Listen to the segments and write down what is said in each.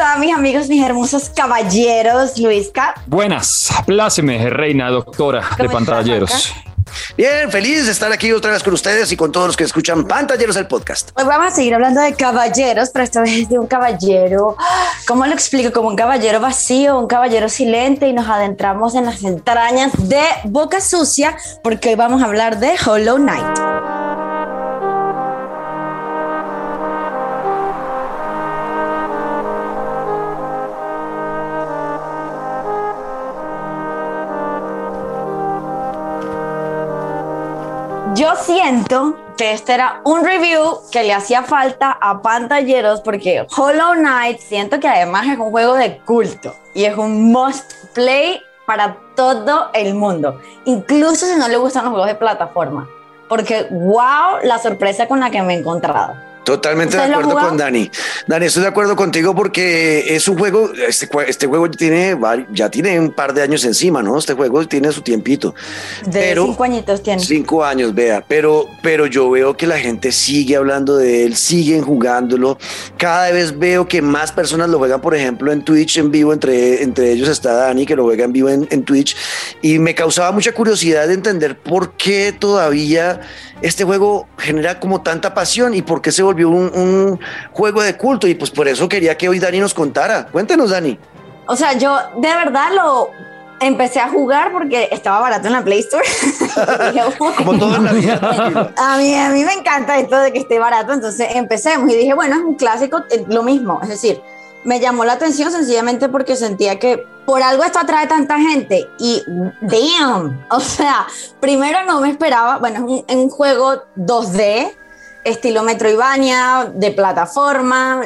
están mis amigos, mis hermosos caballeros, Luisca? Buenas, pláceme, reina doctora de pantalleros. Bien, feliz de estar aquí otra vez con ustedes y con todos los que escuchan Pantalleros el podcast. Hoy vamos a seguir hablando de caballeros, pero esta vez de un caballero, ¿cómo lo explico? Como un caballero vacío, un caballero silente y nos adentramos en las entrañas de Boca Sucia porque hoy vamos a hablar de Hollow Knight. Yo siento que este era un review que le hacía falta a pantalleros porque Hollow Knight siento que además es un juego de culto y es un must play para todo el mundo, incluso si no le gustan los juegos de plataforma, porque wow, la sorpresa con la que me he encontrado. Totalmente de acuerdo con Dani. Dani, estoy de acuerdo contigo porque es un juego, este, este juego tiene, ya tiene un par de años encima, ¿no? Este juego tiene su tiempito. De cinco añitos tiene. Cinco años, vea. Pero, pero yo veo que la gente sigue hablando de él, siguen jugándolo. Cada vez veo que más personas lo juegan, por ejemplo, en Twitch en vivo. Entre, entre ellos está Dani, que lo juega en vivo en, en Twitch. Y me causaba mucha curiosidad de entender por qué todavía este juego genera como tanta pasión y por qué se volvió un, juego de culto. Y pues por eso quería que hoy Dani nos contara. Cuéntenos, Dani. O sea, yo de verdad lo empecé a jugar porque estaba barato en la Play Store. como todo en la vida. a, mí, a mí me encanta esto de que esté barato, entonces empecemos y dije, bueno, es un clásico, lo mismo, es decir, me llamó la atención sencillamente porque sentía que por algo esto atrae tanta gente y damn, o sea, primero no me esperaba, bueno, es un, juego 2D, estilo Metroidvania, de plataforma,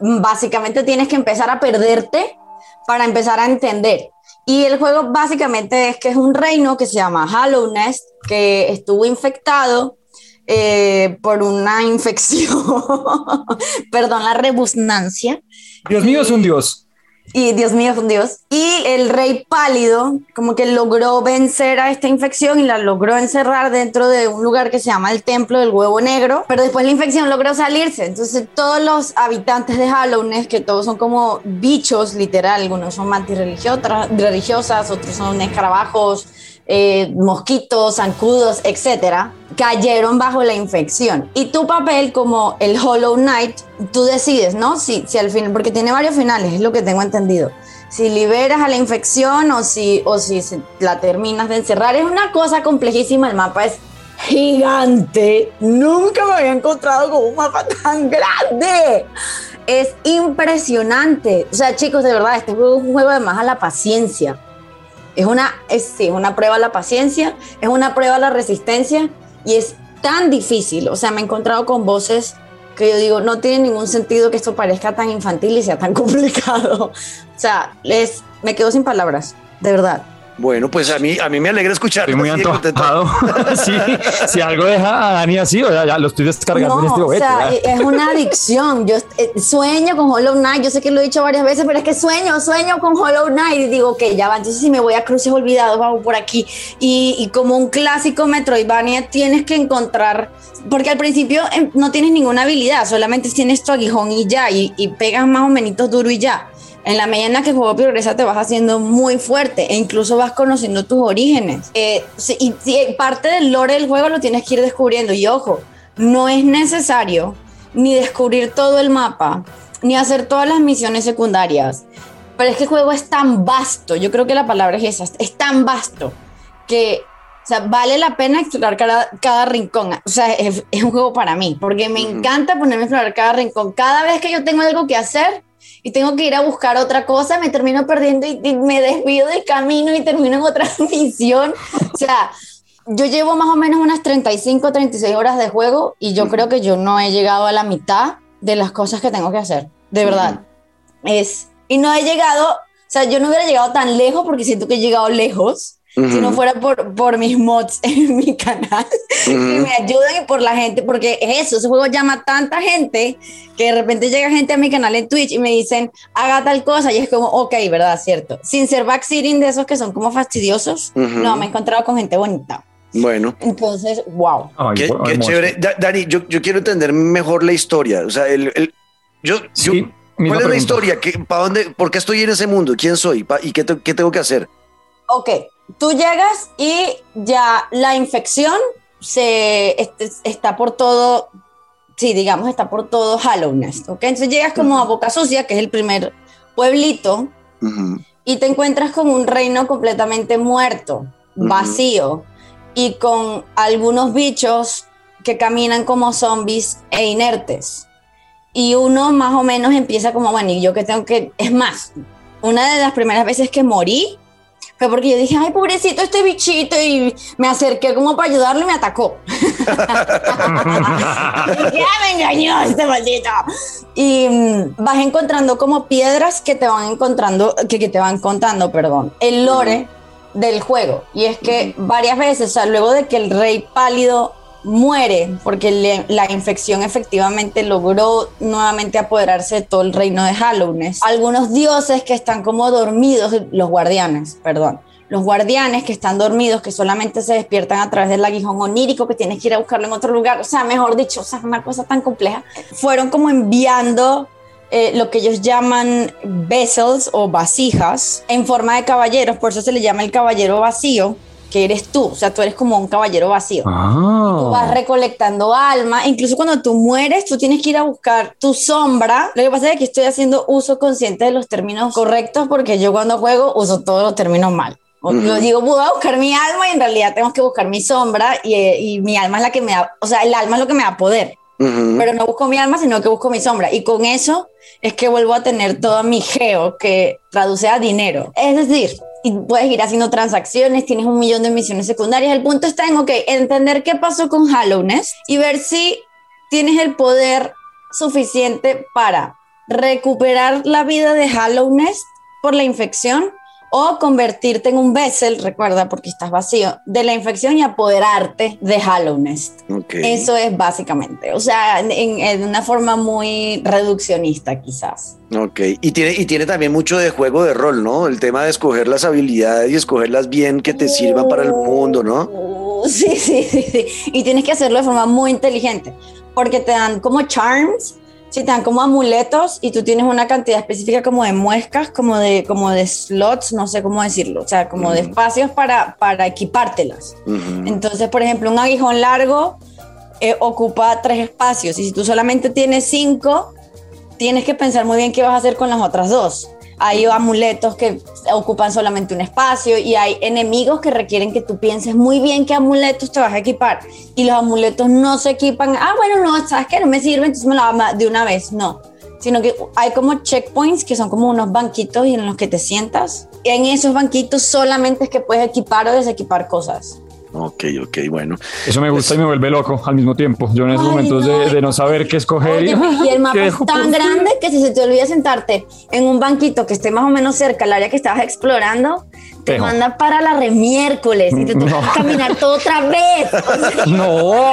básicamente tienes que empezar a perderte para empezar a entender. Y el juego básicamente es que es un reino que se llama Hallownest, que estuvo infectado eh, por una infección, perdón, la rebusnancia. Dios mío es un dios. Y Dios mío dios. Y el rey pálido como que logró vencer a esta infección y la logró encerrar dentro de un lugar que se llama el templo del huevo negro. Pero después la infección logró salirse. Entonces todos los habitantes de Halloween, que todos son como bichos literal, algunos son mantis religiosas, otros son escarabajos, eh, mosquitos, zancudos, etcétera, cayeron bajo la infección. Y tu papel como el Hollow Knight, tú decides, ¿no? Si, si al final, porque tiene varios finales, es lo que tengo entendido. Si liberas a la infección o si, o si la terminas de encerrar, es una cosa complejísima. El mapa es gigante. Nunca me había encontrado con un mapa tan grande. Es impresionante. O sea, chicos, de verdad, este juego es un juego de más a la paciencia es una, es, sí, una prueba a la paciencia, es una prueba a la resistencia y es tan difícil. O sea, me he encontrado con voces que yo digo, no tiene ningún sentido que esto parezca tan infantil y sea tan complicado. O sea, les, me quedo sin palabras, de verdad. Bueno, pues a mí, a mí me alegra escuchar. Estoy muy antojado. sí, si algo deja a Dani así, o sea, ya lo estoy descargando en este momento. O sea, es una adicción. Yo eh, sueño con Hollow Knight. Yo sé que lo he dicho varias veces, pero es que sueño, sueño con Hollow Knight. Y digo, que ya va. Entonces, si me voy a Cruces Olvidados, vamos por aquí. Y, y como un clásico Metroidvania, tienes que encontrar. Porque al principio em, no tienes ninguna habilidad, solamente tienes tu aguijón y ya. Y, y pegas más o menos duro y ya en la la que el juego progresa te vas haciendo muy fuerte e incluso vas conociendo tus orígenes. Eh, y, parte del lore del juego lo tienes que ir descubriendo. Y ojo, no es necesario ni descubrir todo el mapa, ni hacer todas las misiones secundarias. Pero es que el juego es tan vasto, yo creo que la palabra es esa, es tan vasto que o sea, vale la pena explorar cada, cada rincón. O sea, es, un juego para mí, porque me encanta ponerme a explorar cada rincón. Cada vez que yo tengo algo que hacer, y tengo que ir a buscar otra cosa, me termino perdiendo y, me desvío del camino y termino en otra misión. O sea, yo llevo más o menos unas 35, 36 horas de juego y yo creo que yo no he llegado a la mitad de las cosas que tengo que hacer, de verdad. Es, y no he llegado, o sea, yo no hubiera llegado tan lejos porque siento que he llegado lejos, si no fuera por, por mis mods en mi canal, que me ayudan y por la gente, porque es eso, ese juego llama a tanta gente que de repente llega gente a mi canal en Twitch y me dicen, haga tal cosa, y es como, ok, ¿verdad? Cierto. Sin ser backseating de esos que son como fastidiosos, no, me he encontrado con gente bonita. Bueno. Entonces, wow. qué, chévere. Dani, yo, yo, quiero entender mejor la historia. O sea, el, el yo, yo ¿Cuál es la historia? ¿Qué, para dónde, ¿Por qué estoy en ese mundo? ¿Quién soy? ¿Y qué, qué tengo que hacer? Ok, tú llegas y ya la infección se está por todo, sí, digamos, está por todo Hallownest, ¿ok? Entonces llegas como a Boca Sucia, que es el primer pueblito, y te encuentras con un reino completamente muerto, vacío, y con algunos bichos que caminan como zombies e inertes. Y uno más o menos empieza como, bueno, y yo que tengo que, es más, una de las primeras veces que morí fue porque yo dije, ay, pobrecito este bichito, y me acerqué como para ayudarlo y me atacó. ya me engañó este maldito. Y mm, vas encontrando como piedras que te van encontrando, que, que te van contando, perdón, el lore del juego. Y es que varias veces, o sea, luego de que el rey pálido muere porque la infección efectivamente logró nuevamente apoderarse de todo el reino de Hallownest. Algunos dioses que están como dormidos, los guardianes, perdón, los guardianes que están dormidos, que solamente se despiertan a través del aguijón onírico, que tienes que ir a buscarlo en otro lugar, o sea, mejor dicho, o sea, una cosa tan compleja, fueron como enviando eh, lo que ellos llaman vessels o vasijas en forma de caballeros, por eso se le llama el caballero vacío, que eres tú, o sea, tú eres como un caballero vacío. Ah. Tú vas recolectando alma, incluso cuando tú mueres, tú tienes que ir a buscar tu sombra. Lo que pasa es que estoy haciendo uso consciente de los términos correctos porque yo cuando juego uso todos los términos mal. Yo digo, voy a buscar mi alma y en realidad tengo que buscar mi sombra y, y, mi alma es la que me da, o sea, el alma es lo que me da poder. Pero no busco mi alma, sino que busco mi sombra. Y con eso es que vuelvo a tener todo mi geo, que traduce a dinero. Es decir, puedes ir haciendo transacciones, tienes un millón de misiones secundarias. El punto está en, ok, entender qué pasó con Hallownest y ver si tienes el poder suficiente para recuperar la vida de Hallownest por la infección o convertirte en un vessel, recuerda, porque estás vacío, de la infección y apoderarte de Hallownest. Eso es básicamente, o sea, en, una forma muy reduccionista quizás. Ok, y tiene, y tiene también mucho de juego de rol, ¿no? El tema de escoger las habilidades y escogerlas bien que te sirvan para el mundo, ¿no? Uh, sí, sí, sí, sí. Y tienes que hacerlo de forma muy inteligente, porque te dan como charms Sí, te dan como amuletos y tú tienes una cantidad específica como de muescas, como de, como de slots, no sé cómo decirlo, o sea, como de espacios para, para equipártelas. Entonces, por ejemplo, un aguijón largo eh, ocupa tres espacios y si tú solamente tienes cinco, tienes que pensar muy bien qué vas a hacer con las otras dos hay amuletos que ocupan solamente un espacio y hay enemigos que requieren que tú pienses muy bien qué amuletos te vas a equipar. Y los amuletos no se equipan, ah, bueno, no, sabes que no me sirve, entonces me lo hago de una vez, no, sino que hay como checkpoints que son como unos banquitos y en los que te sientas. En esos banquitos solamente es que puedes equipar o desequipar cosas. Ok, ok, bueno. Eso me gusta y me vuelve loco al mismo tiempo. Yo en esos momentos De, no saber qué escoger. y, el mapa es tan grande que si se te olvida sentarte en un banquito que esté más o menos cerca al área que estabas explorando, te manda para la remiércoles y te toca caminar todo otra vez. no.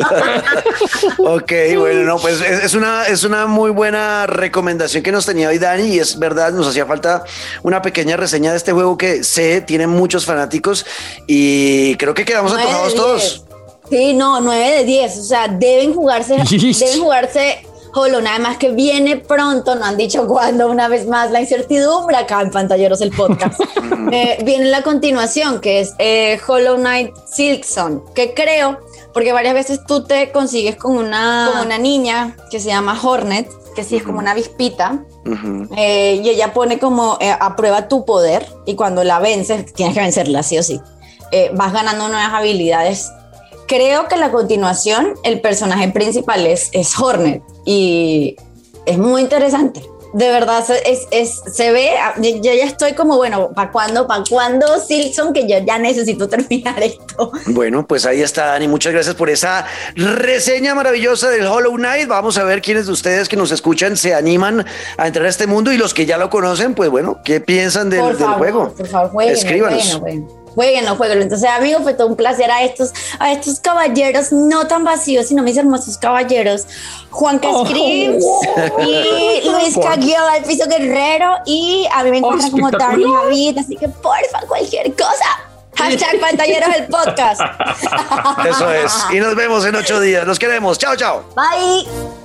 ok, bueno, no, pues es, una, es una muy buena recomendación que nos tenía hoy Dani y es verdad, nos hacía falta una pequeña reseña de este juego que sé, tiene muchos fanáticos y creo que quedamos antojados todos. Sí, no, 9 de 10, o sea, deben jugarse, deben jugarse Hollow, nada más que viene pronto, no han dicho cuándo, una vez más la incertidumbre acá en Pantalleros el podcast. Eh, viene la continuación, que es eh, Hollow Knight Silkson, que creo, porque varias veces tú te consigues con una, con una niña que se llama Hornet, que sí es como una avispita, eh, y ella pone como a prueba tu poder, y cuando la vences, tienes que vencerla, sí o sí. vas ganando nuevas habilidades creo que la continuación, el personaje principal es, es Hornet y es muy interesante. De verdad, es, es, se ve, yo ya estoy como, bueno, ¿para cuándo? ¿Para cuándo, Silson? Que yo ya necesito terminar esto. Bueno, pues ahí está, Dani. Muchas gracias por esa reseña maravillosa del Hollow Knight. Vamos a ver quiénes de ustedes que nos escuchan se animan a entrar a este mundo y los que ya lo conocen, pues bueno, ¿qué piensan del, juego? Por favor, jueguen, Escríbanos jueguenlo, jueguenlo. Entonces, amigos, fue todo un placer a estos, a estos caballeros, no tan vacíos, sino mis hermosos caballeros, Juan Cascrims oh. y Luis Caguiola, el piso guerrero, y a mí me encuentran como Dani Javid, así que porfa, cualquier cosa. Hashtag pantalleros el podcast. Eso es. Y nos vemos en ocho días. Los queremos. Chao, chao. Bye.